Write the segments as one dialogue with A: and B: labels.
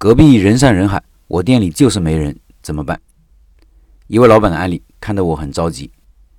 A: 隔壁人山人海，我店里就是没人，怎么办？一位老板的案例看得我很着急。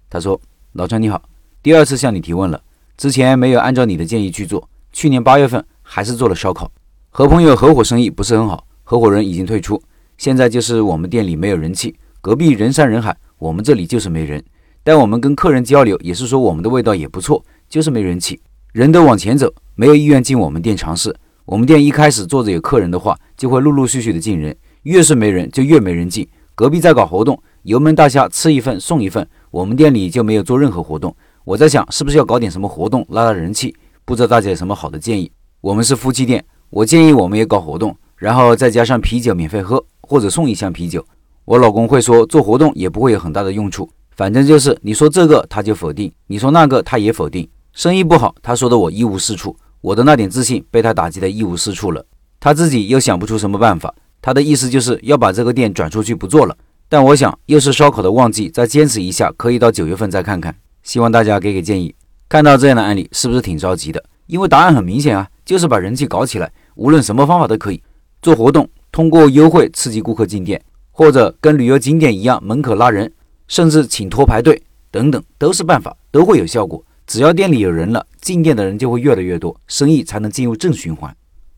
A: 他说：“老张你好，第二次向你提问了，之前没有按照你的建议去做，去年八月份还是做了烧烤，和朋友合伙生意不是很好，合伙人已经退出，现在就是我们店里没有人气，隔壁人山人海，我们这里就是没人。但我们跟客人交流也是说我们的味道也不错，就是没人气，人都往前走，没有意愿进我们店尝试。我们店一开始坐着有客人的话，就会陆陆续续的进人，越是没人就越没人进。隔壁在搞活动。”油焖大虾吃一份送一份，我们店里就没有做任何活动。我在想，是不是要搞点什么活动拉拉人气？不知道大家有什么好的建议？我们是夫妻店，我建议我们也搞活动，然后再加上啤酒免费喝，或者送一箱啤酒。我老公会说做活动也不会有很大的用处，反正就是你说这个他就否定，你说那个他也否定，生意不好，他说的我一无是处，我的那点自信被他打击得一无是处了。他自己又想不出什么办法，他的意思就是要把这个店转出去不做了。但我想，又是烧烤的旺季，再坚持一下，可以到九月份再看看。希望大家给给建议。看到这样的案例，是不是挺着急的？因为答案很明显啊，就是把人气搞起来，无论什么方法都可以。做活动，通过优惠刺激顾客进店，或者跟旅游景点一样门口拉人，甚至请托排队等等，都是办法，都会有效果。只要店里有人了，进店的人就会越来越多，生意才能进入正循环。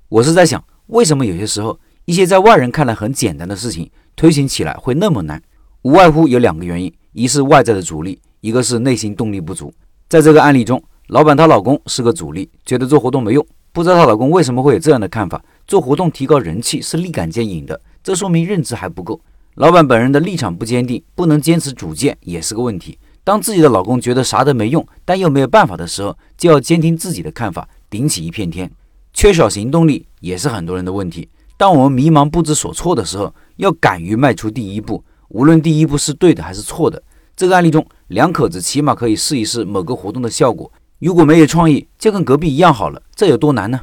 A: 我是在想，为什么有些时候一些在外人看来很简单的事情？推行起来会那么难，无外乎有两个原因：一是外在的阻力，一个是内心动力不足。在这个案例中，老板她老公是个阻力，觉得做活动没用。不知道她老公为什么会有这样的看法？做活动提高人气是立竿见影的，这说明认知还不够。老板本人的立场不坚定，不能坚持主见也是个问题。当自己的老公觉得啥都没用，但又没有办法的时候，就要坚定自己的看法，顶起一片天。缺少行动力也是很多人的问题。当我们迷茫不知所措的时候，要敢于迈出第一步，无论第一步是对的还是错的。这个案例中，两口子起码可以试一试某个活动的效果。如果没有创意，就跟隔壁一样好了，这有多难呢？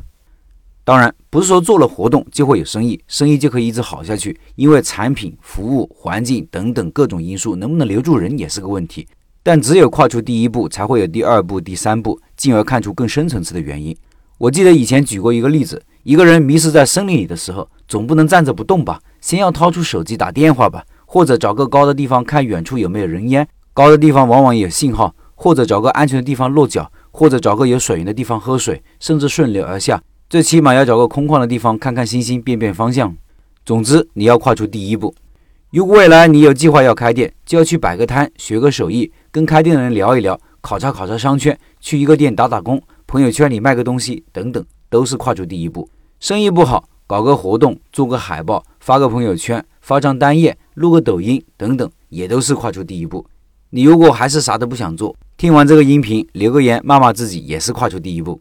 A: 当然，不是说做了活动就会有生意，生意就可以一直好下去。因为产品、服务、环境等等各种因素，能不能留住人也是个问题。但只有跨出第一步，才会有第二步、第三步，进而看出更深层次的原因。我记得以前举过一个例子。一个人迷失在森林里的时候，总不能站着不动吧？先要掏出手机打电话吧，或者找个高的地方看远处有没有人烟。高的地方往往有信号，或者找个安全的地方落脚，或者找个有水源的地方喝水，甚至顺流而下。最起码要找个空旷的地方看看星星，变变方向。总之，你要跨出第一步。如果未来你有计划要开店，就要去摆个摊，学个手艺，跟开店的人聊一聊，考察考察商圈，去一个店打打工，朋友圈里卖个东西，等等，都是跨出第一步。生意不好，搞个活动，做个海报，发个朋友圈，发张单页，录个抖音等等，也都是跨出第一步。你如果还是啥都不想做，听完这个音频留个言骂骂自己，也是跨出第一步。